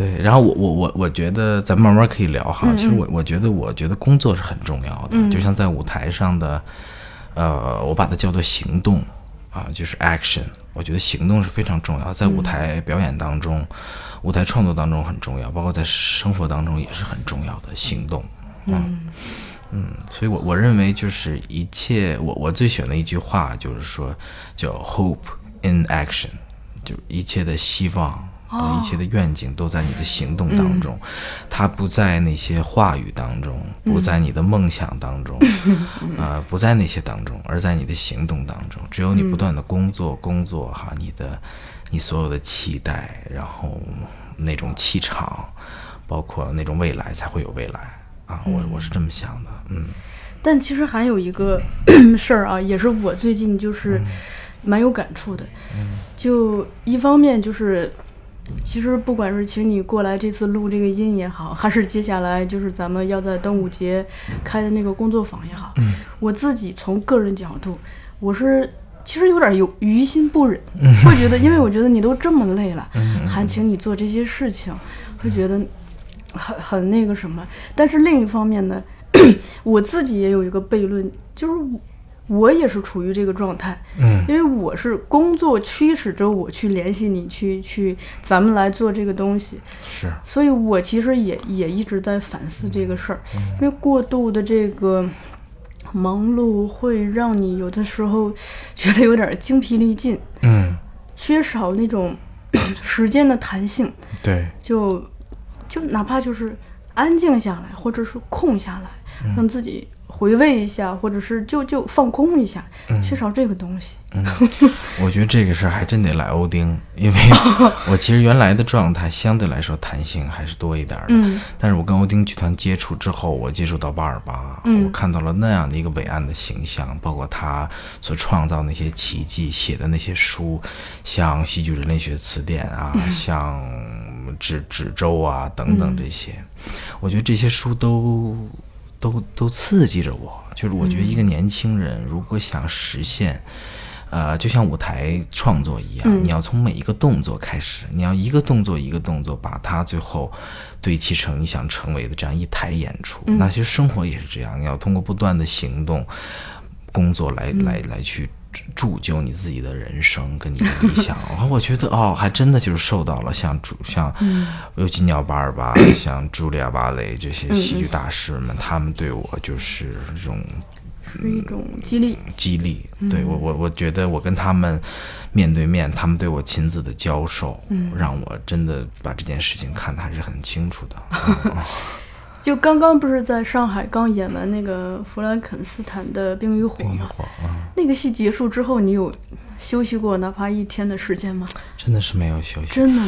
对，然后我我我我觉得咱慢慢可以聊哈。嗯其实我我觉得我觉得工作是很重要的，嗯就像在舞台上的，呃，我把它叫做行动啊，就是 action。我觉得行动是非常重要，在舞台表演当中、舞台创作当中很重要，包括在生活当中也是很重要的行动。嗯嗯，所以我我认为就是一切，我我最喜欢的一句话就是说，叫 hope in action，就一切的希望和一切的愿景都在你的行动当中，它不在那些话语当中，不在你的梦想当中，啊、不在那些当中，而在你的行动当中。只有你不断的工作，工作哈，你的你所有的期待，然后那种气场，包括那种未来，才会有未来。啊！我我是这么想的，嗯。但其实还有一个 事儿啊，也是我最近就是蛮有感触的。就一方面就是，其实不管是请你过来这次录这个音也好，还是接下来就是咱们要在端午节开的那个工作坊也好，我自己从个人角度，我是。其实有点有于心不忍，会觉得，因为我觉得你都这么累了，还请你做这些事情，会觉得很很那个什么。但是另一方面呢，我自己也有一个悖论，就是我我也是处于这个状态，嗯。因为我是工作驱使着我去联系你，去去咱们来做这个东西，是。所以我其实也也一直在反思这个事儿，因为过度的这个忙碌会让你有的时候觉得有点精疲力尽，嗯。缺少那种 时间的弹性，对。就就哪怕就是安静下来，或者是空下来，让自己回味一下，或者是就就放空一下，缺少这个东西。我觉得这个事儿还真得赖欧丁，因为 我其实原来的状态相对来说弹性还是多一点儿的。嗯但是我跟欧丁剧团接触之后，我接触到巴尔巴，嗯我看到了那样的一个伟岸的形象，包括他所创造那些奇迹、写的那些书，像《戏剧人类学词典》啊，像《纸纸舟》啊等等这些，我觉得这些书都都都刺激着我。就是我觉得一个年轻人如果想实现。呃，就像舞台创作一样，你要从每一个动作开始，你要一个动作一个动作，把它最后堆砌成你想成为的这样一台演出。那其实生活也是这样，你要通过不断的行动、工作来、来来去铸就你自己的人生跟你的理想。然后我觉得哦，还真的就是受到了像主像尤金鸟巴尔巴、像茱莉亚·芭蕾这些戏剧大师们，他们对我就是这种是一种激励。激励。对我，我我觉得我跟他们面对面，他们对我亲自的教授，让我真的把这件事情看得还是很清楚的。就刚刚不是在上海刚演完那个弗兰肯斯坦的《冰与火》吗？那个戏结束之后，你有休息过哪怕一天的时间吗？真的是没有休息。真的